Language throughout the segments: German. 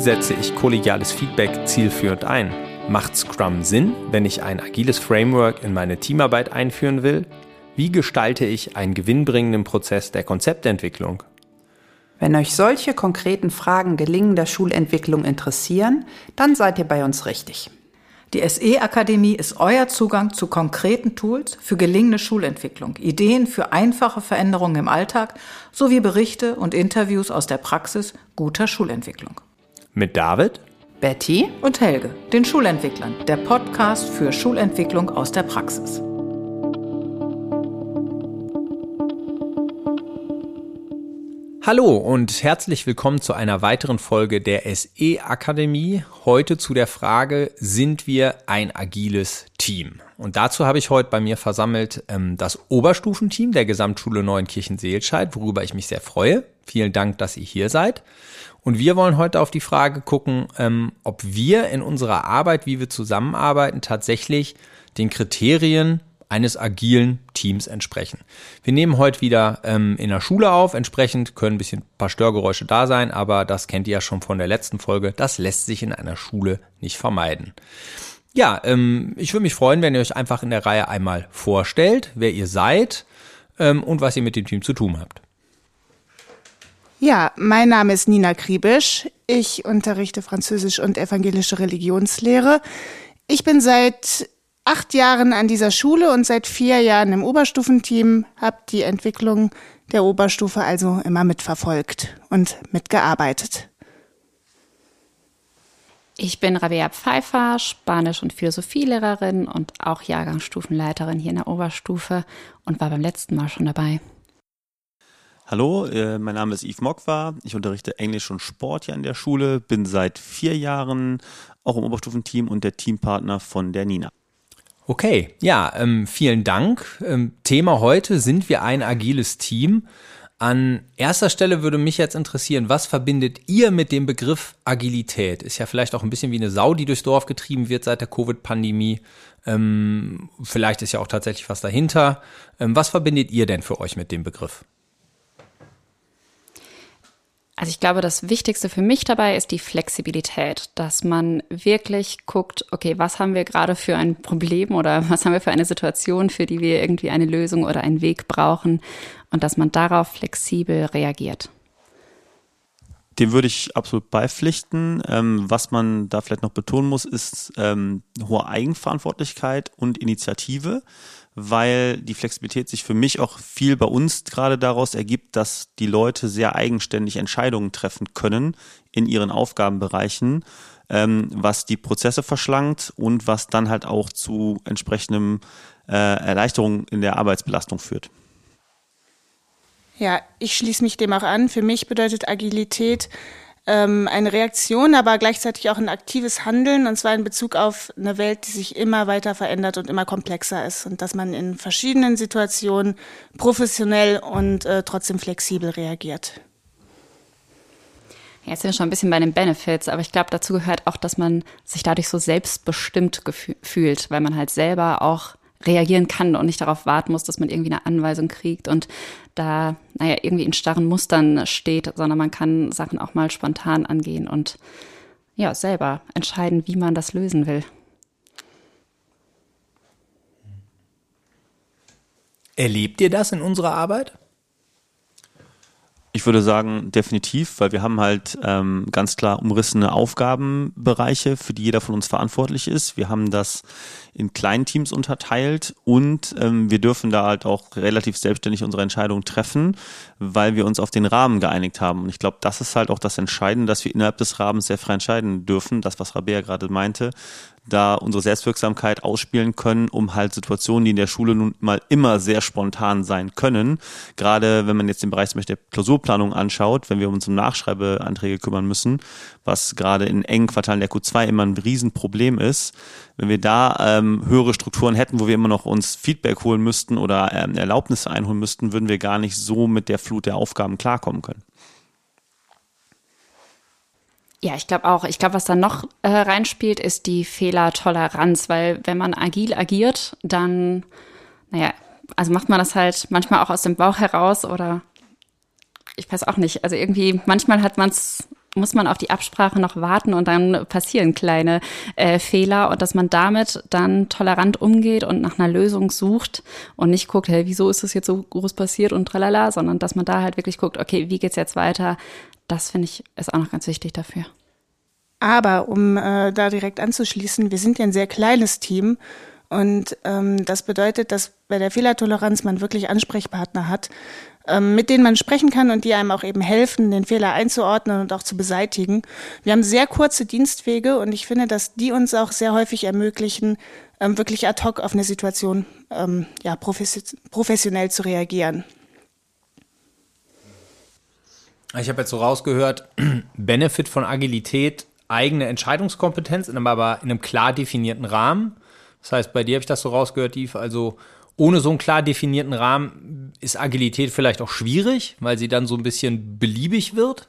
setze ich kollegiales Feedback zielführend ein? Macht Scrum Sinn, wenn ich ein agiles Framework in meine Teamarbeit einführen will? Wie gestalte ich einen gewinnbringenden Prozess der Konzeptentwicklung? Wenn euch solche konkreten Fragen gelingender Schulentwicklung interessieren, dann seid ihr bei uns richtig. Die SE-Akademie ist euer Zugang zu konkreten Tools für gelingende Schulentwicklung, Ideen für einfache Veränderungen im Alltag sowie Berichte und Interviews aus der Praxis guter Schulentwicklung. Mit David, Betty und Helge, den Schulentwicklern, der Podcast für Schulentwicklung aus der Praxis. Hallo und herzlich willkommen zu einer weiteren Folge der SE Akademie. Heute zu der Frage, sind wir ein agiles Team? Und dazu habe ich heute bei mir versammelt ähm, das Oberstufenteam der Gesamtschule Neuenkirchen-Seelscheid, worüber ich mich sehr freue. Vielen Dank, dass ihr hier seid. Und wir wollen heute auf die Frage gucken, ähm, ob wir in unserer Arbeit, wie wir zusammenarbeiten, tatsächlich den Kriterien eines agilen Teams entsprechen. Wir nehmen heute wieder ähm, in der Schule auf, entsprechend können ein bisschen ein paar Störgeräusche da sein, aber das kennt ihr ja schon von der letzten Folge. Das lässt sich in einer Schule nicht vermeiden. Ja, ähm, ich würde mich freuen, wenn ihr euch einfach in der Reihe einmal vorstellt, wer ihr seid ähm, und was ihr mit dem Team zu tun habt. Ja, mein Name ist Nina Kriebisch. Ich unterrichte Französisch und evangelische Religionslehre. Ich bin seit acht Jahren an dieser Schule und seit vier Jahren im Oberstufenteam, habe die Entwicklung der Oberstufe also immer mitverfolgt und mitgearbeitet. Ich bin Rabea Pfeiffer, Spanisch- und Philosophielehrerin und auch Jahrgangsstufenleiterin hier in der Oberstufe und war beim letzten Mal schon dabei. Hallo, äh, mein Name ist Yves Mokwa. Ich unterrichte Englisch und Sport hier an der Schule, bin seit vier Jahren auch im Oberstufenteam und der Teampartner von der Nina. Okay, ja, ähm, vielen Dank. Ähm, Thema heute sind wir ein agiles Team. An erster Stelle würde mich jetzt interessieren, was verbindet ihr mit dem Begriff Agilität? Ist ja vielleicht auch ein bisschen wie eine Sau, die durchs Dorf getrieben wird seit der Covid-Pandemie. Ähm, vielleicht ist ja auch tatsächlich was dahinter. Ähm, was verbindet ihr denn für euch mit dem Begriff? Also ich glaube, das Wichtigste für mich dabei ist die Flexibilität, dass man wirklich guckt, okay, was haben wir gerade für ein Problem oder was haben wir für eine Situation, für die wir irgendwie eine Lösung oder einen Weg brauchen und dass man darauf flexibel reagiert. Dem würde ich absolut beipflichten. Ähm, was man da vielleicht noch betonen muss, ist ähm, hohe Eigenverantwortlichkeit und Initiative weil die Flexibilität sich für mich auch viel bei uns gerade daraus ergibt, dass die Leute sehr eigenständig Entscheidungen treffen können in ihren Aufgabenbereichen, ähm, was die Prozesse verschlankt und was dann halt auch zu entsprechendem äh, Erleichterung in der Arbeitsbelastung führt. Ja, ich schließe mich dem auch an. Für mich bedeutet Agilität ähm, eine Reaktion, aber gleichzeitig auch ein aktives Handeln, und zwar in Bezug auf eine Welt, die sich immer weiter verändert und immer komplexer ist und dass man in verschiedenen Situationen professionell und äh, trotzdem flexibel reagiert. Jetzt sind wir schon ein bisschen bei den Benefits, aber ich glaube, dazu gehört auch, dass man sich dadurch so selbstbestimmt fühlt, weil man halt selber auch reagieren kann und nicht darauf warten muss, dass man irgendwie eine Anweisung kriegt und da, naja, irgendwie in starren Mustern steht, sondern man kann Sachen auch mal spontan angehen und ja, selber entscheiden, wie man das lösen will. Erlebt ihr das in unserer Arbeit? Ich würde sagen, definitiv, weil wir haben halt ähm, ganz klar umrissene Aufgabenbereiche, für die jeder von uns verantwortlich ist. Wir haben das in kleinen Teams unterteilt und ähm, wir dürfen da halt auch relativ selbstständig unsere Entscheidungen treffen, weil wir uns auf den Rahmen geeinigt haben. Und ich glaube, das ist halt auch das Entscheidende, dass wir innerhalb des Rahmens sehr frei entscheiden dürfen. Das, was Rabea gerade meinte, da unsere Selbstwirksamkeit ausspielen können, um halt Situationen, die in der Schule nun mal immer sehr spontan sein können, gerade wenn man jetzt den Bereich zum Beispiel der Klausurplanung anschaut, wenn wir uns um Nachschreibeanträge kümmern müssen, was gerade in engen Quartalen der Q2 immer ein Riesenproblem ist, wenn wir da ähm, höhere Strukturen hätten, wo wir immer noch uns Feedback holen müssten oder ähm, Erlaubnisse einholen müssten, würden wir gar nicht so mit der Flut der Aufgaben klarkommen können. Ja, ich glaube auch. Ich glaube, was da noch äh, reinspielt, ist die Fehlertoleranz, weil wenn man agil agiert, dann, naja, also macht man das halt manchmal auch aus dem Bauch heraus oder ich weiß auch nicht. Also irgendwie, manchmal hat man es muss man auf die Absprache noch warten und dann passieren kleine äh, Fehler und dass man damit dann tolerant umgeht und nach einer Lösung sucht und nicht guckt, hey, wieso ist das jetzt so groß passiert und tralala, sondern dass man da halt wirklich guckt, okay, wie geht's jetzt weiter? Das finde ich ist auch noch ganz wichtig dafür. Aber um äh, da direkt anzuschließen, wir sind ja ein sehr kleines Team und ähm, das bedeutet, dass bei der Fehlertoleranz man wirklich Ansprechpartner hat, ähm, mit denen man sprechen kann und die einem auch eben helfen, den Fehler einzuordnen und auch zu beseitigen. Wir haben sehr kurze Dienstwege und ich finde, dass die uns auch sehr häufig ermöglichen, ähm, wirklich ad hoc auf eine Situation ähm, ja, professionell zu reagieren. Ich habe jetzt so rausgehört, Benefit von Agilität, eigene Entscheidungskompetenz, aber in einem klar definierten Rahmen. Das heißt, bei dir habe ich das so rausgehört, Yves, also ohne so einen klar definierten Rahmen ist Agilität vielleicht auch schwierig, weil sie dann so ein bisschen beliebig wird.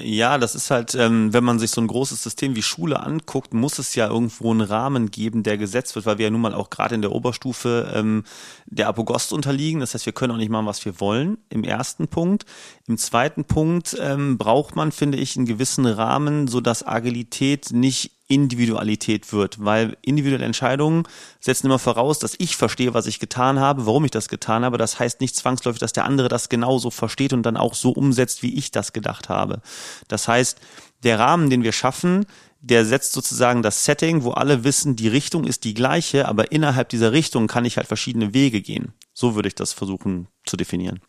Ja, das ist halt, ähm, wenn man sich so ein großes System wie Schule anguckt, muss es ja irgendwo einen Rahmen geben, der gesetzt wird, weil wir ja nun mal auch gerade in der Oberstufe ähm, der Apogost unterliegen. Das heißt, wir können auch nicht machen, was wir wollen, im ersten Punkt. Im zweiten Punkt ähm, braucht man, finde ich, einen gewissen Rahmen, so dass Agilität nicht Individualität wird, weil individuelle Entscheidungen setzen immer voraus, dass ich verstehe, was ich getan habe, warum ich das getan habe. Das heißt nicht zwangsläufig, dass der andere das genauso versteht und dann auch so umsetzt, wie ich das gedacht habe. Das heißt, der Rahmen, den wir schaffen, der setzt sozusagen das Setting, wo alle wissen, die Richtung ist die gleiche, aber innerhalb dieser Richtung kann ich halt verschiedene Wege gehen. So würde ich das versuchen zu definieren.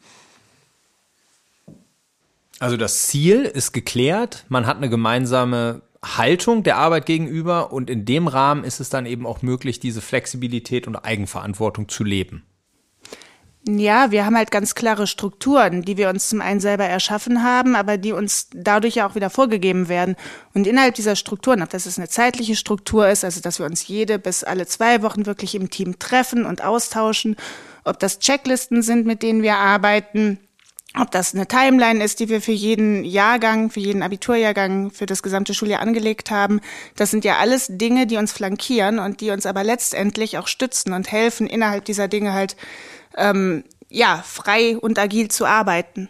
Also das Ziel ist geklärt, man hat eine gemeinsame Haltung der Arbeit gegenüber und in dem Rahmen ist es dann eben auch möglich, diese Flexibilität und Eigenverantwortung zu leben. Ja, wir haben halt ganz klare Strukturen, die wir uns zum einen selber erschaffen haben, aber die uns dadurch ja auch wieder vorgegeben werden. Und innerhalb dieser Strukturen, ob das jetzt eine zeitliche Struktur ist, also dass wir uns jede bis alle zwei Wochen wirklich im Team treffen und austauschen, ob das Checklisten sind, mit denen wir arbeiten, ob das eine Timeline ist, die wir für jeden Jahrgang, für jeden Abiturjahrgang, für das gesamte Schuljahr angelegt haben. Das sind ja alles Dinge, die uns flankieren und die uns aber letztendlich auch stützen und helfen, innerhalb dieser Dinge halt ähm, ja frei und agil zu arbeiten.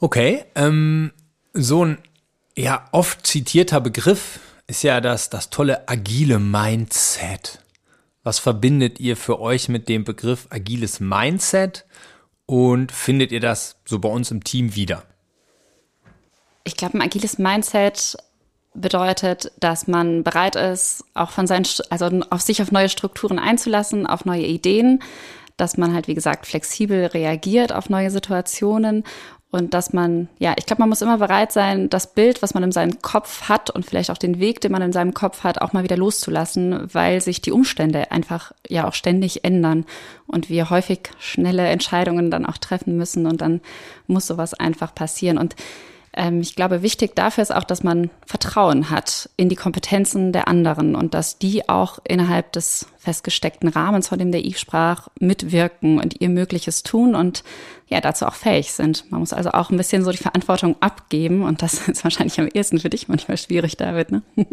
Okay, ähm, so ein ja oft zitierter Begriff ist ja das das tolle agile Mindset. Was verbindet ihr für euch mit dem Begriff agiles Mindset? Und findet ihr das so bei uns im Team wieder? Ich glaube, ein agiles Mindset bedeutet, dass man bereit ist, auch von seinen, also auf sich auf neue Strukturen einzulassen, auf neue Ideen, dass man halt, wie gesagt, flexibel reagiert auf neue Situationen und dass man, ja, ich glaube, man muss immer bereit sein, das Bild, was man in seinem Kopf hat und vielleicht auch den Weg, den man in seinem Kopf hat, auch mal wieder loszulassen, weil sich die Umstände einfach ja auch ständig ändern und wir häufig schnelle Entscheidungen dann auch treffen müssen und dann muss sowas einfach passieren. Und ähm, ich glaube, wichtig dafür ist auch, dass man Vertrauen hat in die Kompetenzen der anderen und dass die auch innerhalb des festgesteckten Rahmens, von dem der Yves sprach, mitwirken und ihr Mögliches tun und ja, dazu auch fähig sind. Man muss also auch ein bisschen so die Verantwortung abgeben und das ist wahrscheinlich am ehesten für dich manchmal schwierig, David, ne?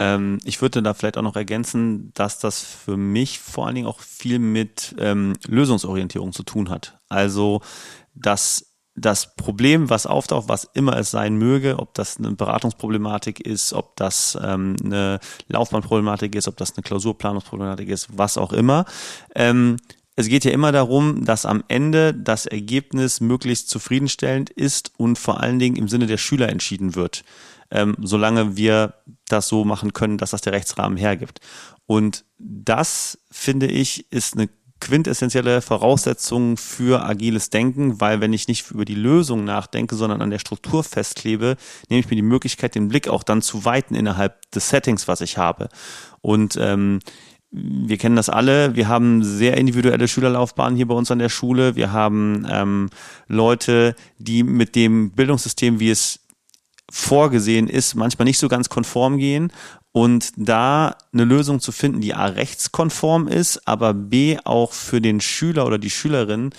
Ähm, ich würde da vielleicht auch noch ergänzen, dass das für mich vor allen Dingen auch viel mit ähm, Lösungsorientierung zu tun hat. Also, dass das Problem, was auftaucht, was immer es sein möge, ob das eine Beratungsproblematik ist, ob das ähm, eine Laufbahnproblematik ist, ob das eine Klausurplanungsproblematik ist, was auch immer. Ähm, es geht ja immer darum, dass am Ende das Ergebnis möglichst zufriedenstellend ist und vor allen Dingen im Sinne der Schüler entschieden wird, ähm, solange wir das so machen können, dass das der Rechtsrahmen hergibt. Und das, finde ich, ist eine quintessentielle Voraussetzung für agiles Denken, weil wenn ich nicht über die Lösung nachdenke, sondern an der Struktur festklebe, nehme ich mir die Möglichkeit, den Blick auch dann zu weiten innerhalb des Settings, was ich habe. Und ähm, wir kennen das alle. Wir haben sehr individuelle Schülerlaufbahnen hier bei uns an der Schule. Wir haben ähm, Leute, die mit dem Bildungssystem, wie es vorgesehen ist, manchmal nicht so ganz konform gehen und da eine Lösung zu finden, die A rechtskonform ist, aber B auch für den Schüler oder die Schülerin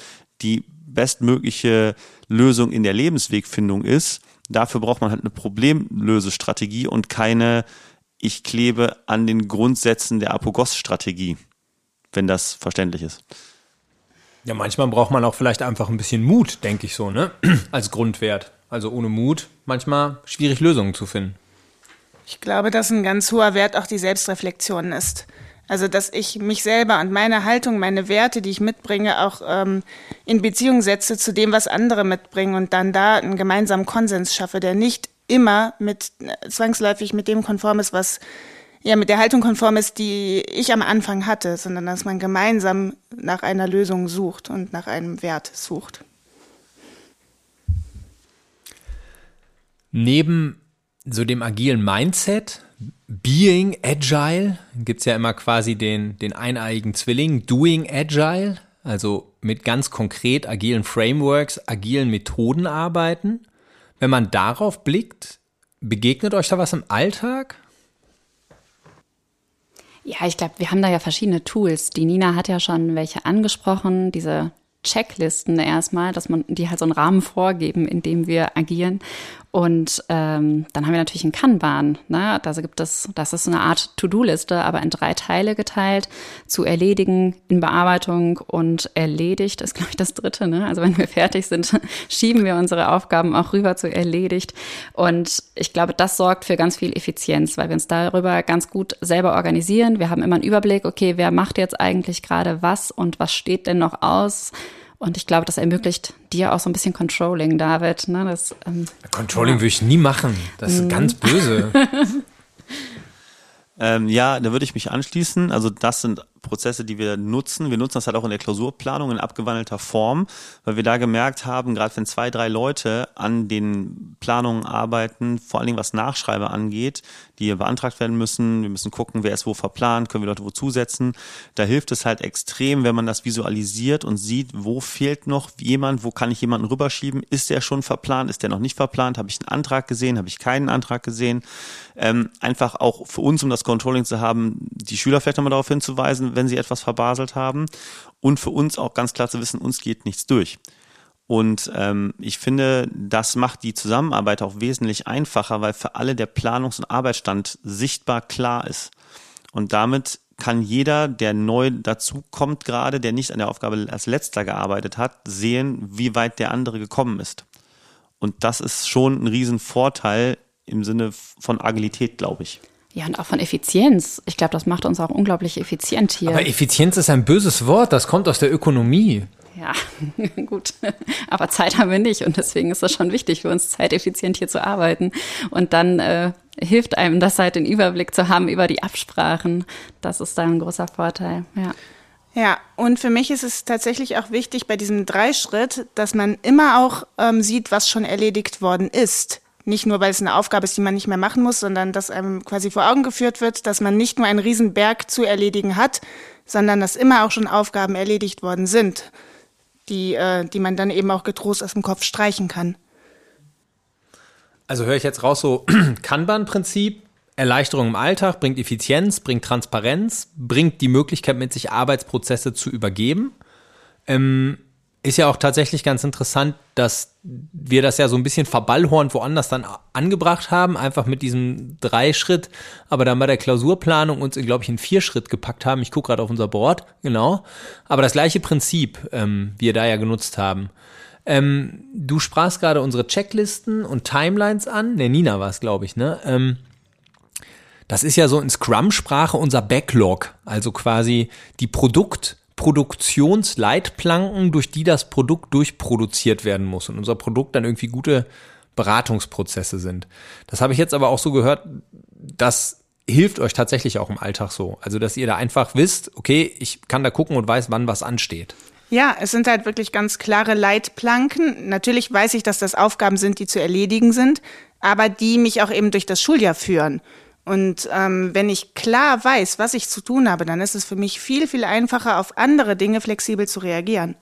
die bestmögliche Lösung in der Lebenswegfindung ist, dafür braucht man halt eine Problemlösestrategie und keine ich klebe an den Grundsätzen der Apogos-Strategie, wenn das verständlich ist. Ja, manchmal braucht man auch vielleicht einfach ein bisschen Mut, denke ich so, ne? Als Grundwert. Also ohne Mut manchmal schwierig Lösungen zu finden. Ich glaube, dass ein ganz hoher Wert auch die Selbstreflexion ist. Also, dass ich mich selber und meine Haltung, meine Werte, die ich mitbringe, auch ähm, in Beziehung setze zu dem, was andere mitbringen und dann da einen gemeinsamen Konsens schaffe, der nicht immer mit äh, zwangsläufig mit dem konform ist, was ja mit der Haltung konform ist, die ich am Anfang hatte, sondern dass man gemeinsam nach einer Lösung sucht und nach einem Wert sucht. Neben so dem agilen Mindset, Being Agile, gibt's ja immer quasi den, den eineiigen Zwilling, Doing Agile, also mit ganz konkret agilen Frameworks, agilen Methoden arbeiten. Wenn man darauf blickt, begegnet euch da was im Alltag? Ja, ich glaube, wir haben da ja verschiedene Tools. Die Nina hat ja schon welche angesprochen, diese Checklisten erstmal, dass man die halt so einen Rahmen vorgeben, in dem wir agieren. Und ähm, dann haben wir natürlich einen Kanban. Ne? Da gibt es, das ist so eine Art To-Do-Liste, aber in drei Teile geteilt. Zu erledigen, in Bearbeitung und erledigt ist, glaube ich, das dritte. Ne? Also wenn wir fertig sind, schieben wir unsere Aufgaben auch rüber zu erledigt. Und ich glaube, das sorgt für ganz viel Effizienz, weil wir uns darüber ganz gut selber organisieren. Wir haben immer einen Überblick, okay, wer macht jetzt eigentlich gerade was und was steht denn noch aus? Und ich glaube, das ermöglicht dir auch so ein bisschen Controlling, David. Ne? Das, ähm, Controlling ja. würde ich nie machen. Das ist mhm. ganz böse. ähm, ja, da würde ich mich anschließen. Also das sind Prozesse, die wir nutzen. Wir nutzen das halt auch in der Klausurplanung in abgewandelter Form, weil wir da gemerkt haben, gerade wenn zwei, drei Leute an den Planungen arbeiten, vor allen Dingen was Nachschreibe angeht, die beantragt werden müssen, wir müssen gucken, wer ist wo verplant, können wir Leute wo zusetzen. Da hilft es halt extrem, wenn man das visualisiert und sieht, wo fehlt noch jemand, wo kann ich jemanden rüberschieben, ist der schon verplant, ist der noch nicht verplant, habe ich einen Antrag gesehen, habe ich keinen Antrag gesehen. Ähm, einfach auch für uns, um das Controlling zu haben, die Schüler vielleicht nochmal darauf hinzuweisen, wenn sie etwas verbaselt haben. Und für uns auch ganz klar zu wissen, uns geht nichts durch. Und ähm, ich finde, das macht die Zusammenarbeit auch wesentlich einfacher, weil für alle der Planungs- und Arbeitsstand sichtbar klar ist. Und damit kann jeder, der neu dazu kommt gerade, der nicht an der Aufgabe als letzter gearbeitet hat, sehen, wie weit der andere gekommen ist. Und das ist schon ein Riesenvorteil im Sinne von Agilität, glaube ich. Ja, und auch von Effizienz. Ich glaube, das macht uns auch unglaublich effizient hier. Aber Effizienz ist ein böses Wort, das kommt aus der Ökonomie. Ja, gut. Aber Zeit haben wir nicht und deswegen ist es schon wichtig für uns, zeiteffizient hier zu arbeiten. Und dann äh, hilft einem das halt, den Überblick zu haben über die Absprachen. Das ist dann ein großer Vorteil, ja. Ja, und für mich ist es tatsächlich auch wichtig bei diesem Dreischritt, dass man immer auch ähm, sieht, was schon erledigt worden ist. Nicht nur, weil es eine Aufgabe ist, die man nicht mehr machen muss, sondern dass einem quasi vor Augen geführt wird, dass man nicht nur einen Riesenberg zu erledigen hat, sondern dass immer auch schon Aufgaben erledigt worden sind, die, äh, die man dann eben auch getrost aus dem Kopf streichen kann. Also höre ich jetzt raus so Kanban-Prinzip, Erleichterung im Alltag, bringt Effizienz, bringt Transparenz, bringt die Möglichkeit mit sich Arbeitsprozesse zu übergeben. Ähm, ist ja auch tatsächlich ganz interessant, dass wir das ja so ein bisschen verballhornt woanders dann angebracht haben, einfach mit diesem Dreischritt, aber dann bei der Klausurplanung uns, glaube ich, in vier Schritt gepackt haben. Ich gucke gerade auf unser Board, genau. Aber das gleiche Prinzip ähm, wir da ja genutzt haben. Ähm, du sprachst gerade unsere Checklisten und Timelines an. Ne, Nina war es, glaube ich, ne? Ähm, das ist ja so in Scrum-Sprache unser Backlog, also quasi die Produkt- Produktionsleitplanken, durch die das Produkt durchproduziert werden muss und unser Produkt dann irgendwie gute Beratungsprozesse sind. Das habe ich jetzt aber auch so gehört, das hilft euch tatsächlich auch im Alltag so. Also, dass ihr da einfach wisst, okay, ich kann da gucken und weiß, wann was ansteht. Ja, es sind halt wirklich ganz klare Leitplanken. Natürlich weiß ich, dass das Aufgaben sind, die zu erledigen sind, aber die mich auch eben durch das Schuljahr führen. Und ähm, wenn ich klar weiß, was ich zu tun habe, dann ist es für mich viel, viel einfacher, auf andere Dinge flexibel zu reagieren.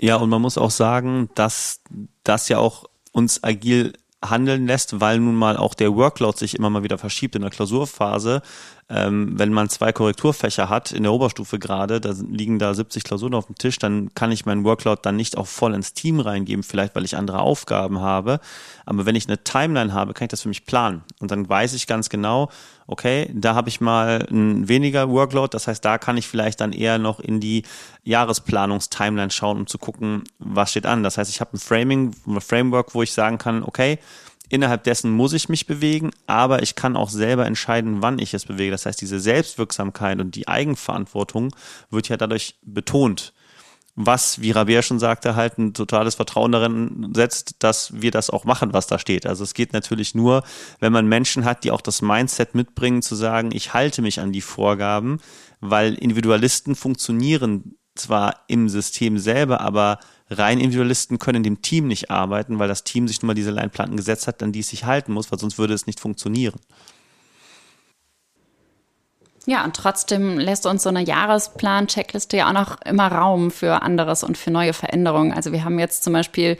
Ja, und man muss auch sagen, dass das ja auch uns agil handeln lässt, weil nun mal auch der Workload sich immer mal wieder verschiebt in der Klausurphase, ähm, wenn man zwei Korrekturfächer hat in der Oberstufe gerade, da liegen da 70 Klausuren auf dem Tisch, dann kann ich meinen Workload dann nicht auch voll ins Team reingeben, vielleicht weil ich andere Aufgaben habe. Aber wenn ich eine Timeline habe, kann ich das für mich planen. Und dann weiß ich ganz genau, okay, da habe ich mal ein weniger Workload, das heißt, da kann ich vielleicht dann eher noch in die Jahresplanungstimeline schauen, um zu gucken, was steht an. Das heißt, ich habe ein Framing, ein Framework, wo ich sagen kann, okay, Innerhalb dessen muss ich mich bewegen, aber ich kann auch selber entscheiden, wann ich es bewege. Das heißt, diese Selbstwirksamkeit und die Eigenverantwortung wird ja dadurch betont. Was, wie Rabea schon sagte, halt ein totales Vertrauen darin setzt, dass wir das auch machen, was da steht. Also es geht natürlich nur, wenn man Menschen hat, die auch das Mindset mitbringen, zu sagen, ich halte mich an die Vorgaben, weil Individualisten funktionieren zwar im System selber, aber rein Individualisten können dem Team nicht arbeiten, weil das Team sich nun mal diese Leinplanken gesetzt hat, an die es sich halten muss, weil sonst würde es nicht funktionieren. Ja, und trotzdem lässt uns so eine Jahresplan-Checkliste ja auch noch immer Raum für anderes und für neue Veränderungen. Also wir haben jetzt zum Beispiel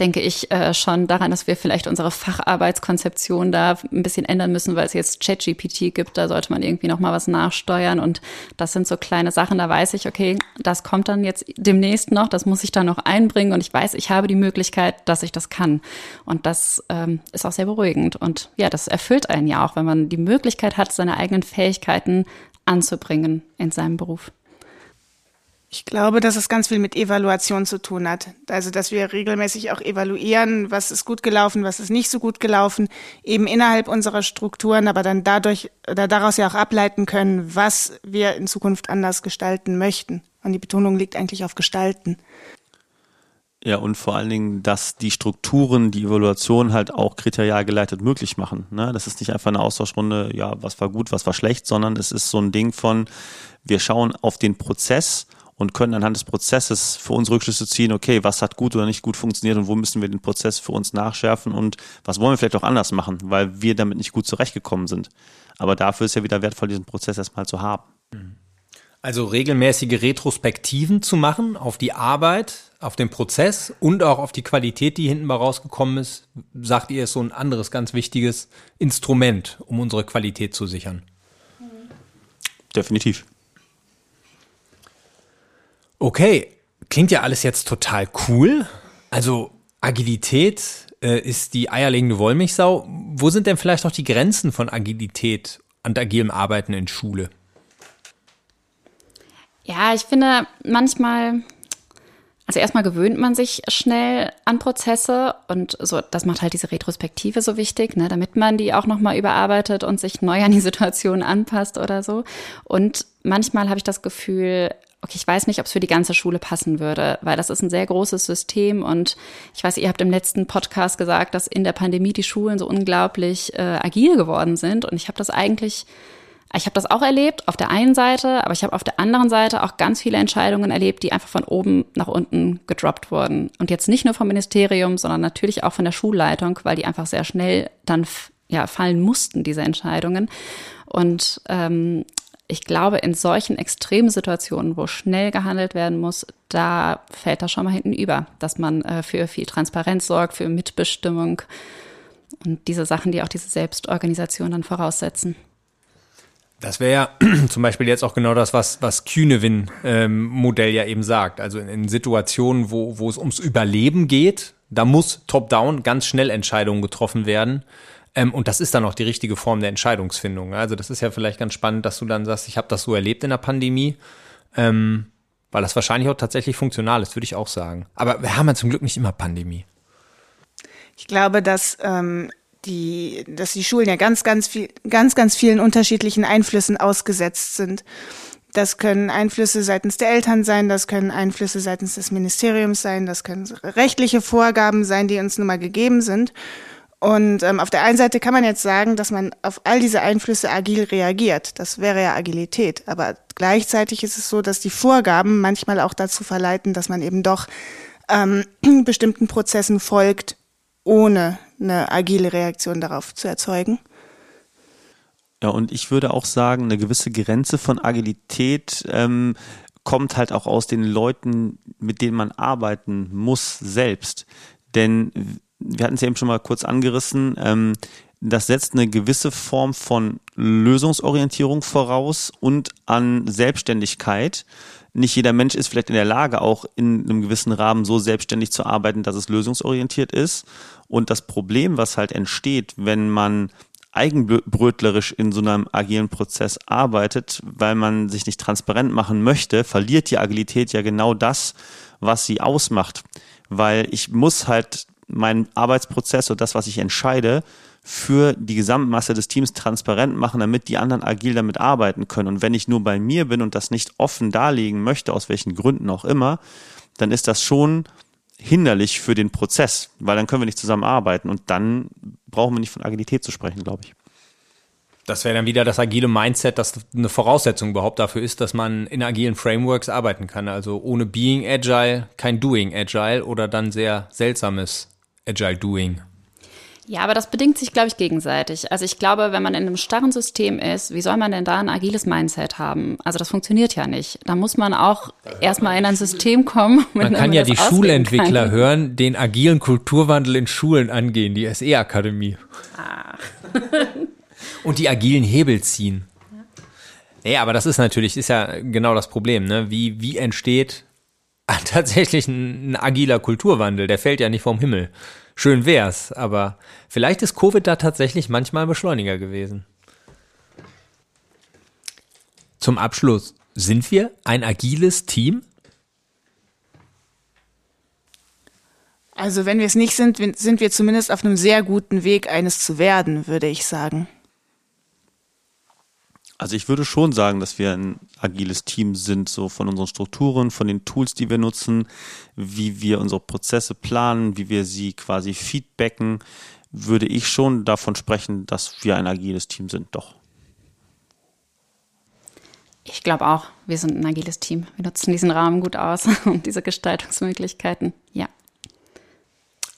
denke ich äh, schon daran, dass wir vielleicht unsere Facharbeitskonzeption da ein bisschen ändern müssen, weil es jetzt ChatGPT gibt. Da sollte man irgendwie noch mal was nachsteuern. Und das sind so kleine Sachen. Da weiß ich, okay, das kommt dann jetzt demnächst noch. Das muss ich dann noch einbringen. Und ich weiß, ich habe die Möglichkeit, dass ich das kann. Und das ähm, ist auch sehr beruhigend. Und ja, das erfüllt einen ja auch, wenn man die Möglichkeit hat, seine eigenen Fähigkeiten anzubringen in seinem Beruf. Ich glaube, dass es ganz viel mit Evaluation zu tun hat. Also, dass wir regelmäßig auch evaluieren, was ist gut gelaufen, was ist nicht so gut gelaufen, eben innerhalb unserer Strukturen, aber dann dadurch oder daraus ja auch ableiten können, was wir in Zukunft anders gestalten möchten. Und die Betonung liegt eigentlich auf Gestalten. Ja, und vor allen Dingen, dass die Strukturen, die Evaluation halt auch kriterial geleitet möglich machen. Ne? Das ist nicht einfach eine Austauschrunde, ja, was war gut, was war schlecht, sondern es ist so ein Ding von, wir schauen auf den Prozess und können anhand des Prozesses für uns Rückschlüsse ziehen, okay, was hat gut oder nicht gut funktioniert und wo müssen wir den Prozess für uns nachschärfen und was wollen wir vielleicht auch anders machen, weil wir damit nicht gut zurechtgekommen sind. Aber dafür ist ja wieder wertvoll, diesen Prozess erstmal zu haben. Also regelmäßige Retrospektiven zu machen auf die Arbeit, auf den Prozess und auch auf die Qualität, die hinten mal rausgekommen ist, sagt ihr, ist so ein anderes ganz wichtiges Instrument, um unsere Qualität zu sichern. Definitiv. Okay, klingt ja alles jetzt total cool. Also Agilität äh, ist die eierlegende Wollmilchsau. Wo sind denn vielleicht auch die Grenzen von Agilität und agilem Arbeiten in Schule? Ja, ich finde manchmal, also erstmal gewöhnt man sich schnell an Prozesse und so, das macht halt diese Retrospektive so wichtig, ne, damit man die auch nochmal überarbeitet und sich neu an die Situation anpasst oder so. Und manchmal habe ich das Gefühl, okay, ich weiß nicht, ob es für die ganze Schule passen würde, weil das ist ein sehr großes System und ich weiß, ihr habt im letzten Podcast gesagt, dass in der Pandemie die Schulen so unglaublich äh, agil geworden sind und ich habe das eigentlich ich habe das auch erlebt auf der einen Seite, aber ich habe auf der anderen Seite auch ganz viele Entscheidungen erlebt, die einfach von oben nach unten gedroppt wurden. Und jetzt nicht nur vom Ministerium, sondern natürlich auch von der Schulleitung, weil die einfach sehr schnell dann ja, fallen mussten, diese Entscheidungen. Und ähm, ich glaube, in solchen extremen Situationen, wo schnell gehandelt werden muss, da fällt das schon mal hinten über, dass man äh, für viel Transparenz sorgt, für Mitbestimmung und diese Sachen, die auch diese Selbstorganisation dann voraussetzen. Das wäre ja zum Beispiel jetzt auch genau das, was, was Kühnewin-Modell ähm, ja eben sagt. Also in, in Situationen, wo, wo es ums Überleben geht, da muss top-down ganz schnell Entscheidungen getroffen werden. Ähm, und das ist dann auch die richtige Form der Entscheidungsfindung. Also das ist ja vielleicht ganz spannend, dass du dann sagst, ich habe das so erlebt in der Pandemie, ähm, weil das wahrscheinlich auch tatsächlich funktional ist, würde ich auch sagen. Aber wir haben ja zum Glück nicht immer Pandemie. Ich glaube, dass ähm, die, dass die Schulen ja ganz, ganz viel, ganz, ganz vielen unterschiedlichen Einflüssen ausgesetzt sind. Das können Einflüsse seitens der Eltern sein, das können Einflüsse seitens des Ministeriums sein, das können rechtliche Vorgaben sein, die uns nun mal gegeben sind. Und ähm, auf der einen Seite kann man jetzt sagen, dass man auf all diese Einflüsse agil reagiert. Das wäre ja Agilität. Aber gleichzeitig ist es so, dass die Vorgaben manchmal auch dazu verleiten, dass man eben doch ähm, bestimmten Prozessen folgt, ohne eine agile Reaktion darauf zu erzeugen. Ja, und ich würde auch sagen, eine gewisse Grenze von Agilität ähm, kommt halt auch aus den Leuten, mit denen man arbeiten muss selbst. Denn wir hatten es eben schon mal kurz angerissen, ähm, das setzt eine gewisse Form von Lösungsorientierung voraus und an Selbstständigkeit. Nicht jeder Mensch ist vielleicht in der Lage, auch in einem gewissen Rahmen so selbstständig zu arbeiten, dass es lösungsorientiert ist. Und das Problem, was halt entsteht, wenn man eigenbrötlerisch in so einem agilen Prozess arbeitet, weil man sich nicht transparent machen möchte, verliert die Agilität ja genau das, was sie ausmacht. Weil ich muss halt meinen Arbeitsprozess oder das, was ich entscheide, für die Gesamtmasse des Teams transparent machen, damit die anderen agil damit arbeiten können. Und wenn ich nur bei mir bin und das nicht offen darlegen möchte, aus welchen Gründen auch immer, dann ist das schon hinderlich für den Prozess, weil dann können wir nicht zusammenarbeiten und dann brauchen wir nicht von Agilität zu sprechen, glaube ich. Das wäre dann wieder das agile Mindset, das eine Voraussetzung überhaupt dafür ist, dass man in agilen Frameworks arbeiten kann. Also ohne Being Agile kein Doing Agile oder dann sehr seltsames Agile Doing. Ja, aber das bedingt sich, glaube ich, gegenseitig. Also ich glaube, wenn man in einem starren System ist, wie soll man denn da ein agiles Mindset haben? Also das funktioniert ja nicht. Da muss man auch erstmal in ein System kommen. Man kann ja die Schulentwickler kann. hören, den agilen Kulturwandel in Schulen angehen, die SE-Akademie. Ah. Und die agilen Hebel ziehen. Ja. Nee, aber das ist natürlich, ist ja genau das Problem, ne? Wie, wie entsteht tatsächlich ein, ein agiler Kulturwandel? Der fällt ja nicht vom Himmel. Schön wär's, aber vielleicht ist Covid da tatsächlich manchmal ein Beschleuniger gewesen. Zum Abschluss, sind wir ein agiles Team? Also wenn wir es nicht sind, sind wir zumindest auf einem sehr guten Weg, eines zu werden, würde ich sagen. Also ich würde schon sagen, dass wir ein agiles Team sind, so von unseren Strukturen, von den Tools, die wir nutzen, wie wir unsere Prozesse planen, wie wir sie quasi feedbacken, würde ich schon davon sprechen, dass wir ein agiles Team sind, doch. Ich glaube auch, wir sind ein agiles Team. Wir nutzen diesen Rahmen gut aus und diese Gestaltungsmöglichkeiten. Ja.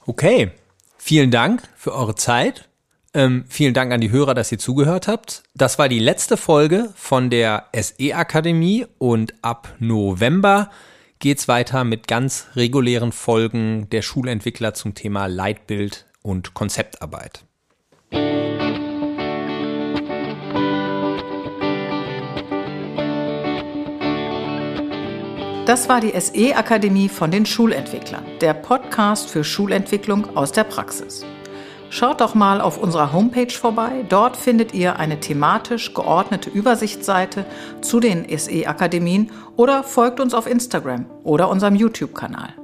Okay. Vielen Dank für eure Zeit. Ähm, vielen Dank an die Hörer, dass ihr zugehört habt. Das war die letzte Folge von der SE Akademie und ab November geht's weiter mit ganz regulären Folgen der Schulentwickler zum Thema Leitbild und Konzeptarbeit. Das war die SE Akademie von den Schulentwicklern, der Podcast für Schulentwicklung aus der Praxis. Schaut doch mal auf unserer Homepage vorbei. Dort findet ihr eine thematisch geordnete Übersichtsseite zu den SE-Akademien oder folgt uns auf Instagram oder unserem YouTube-Kanal.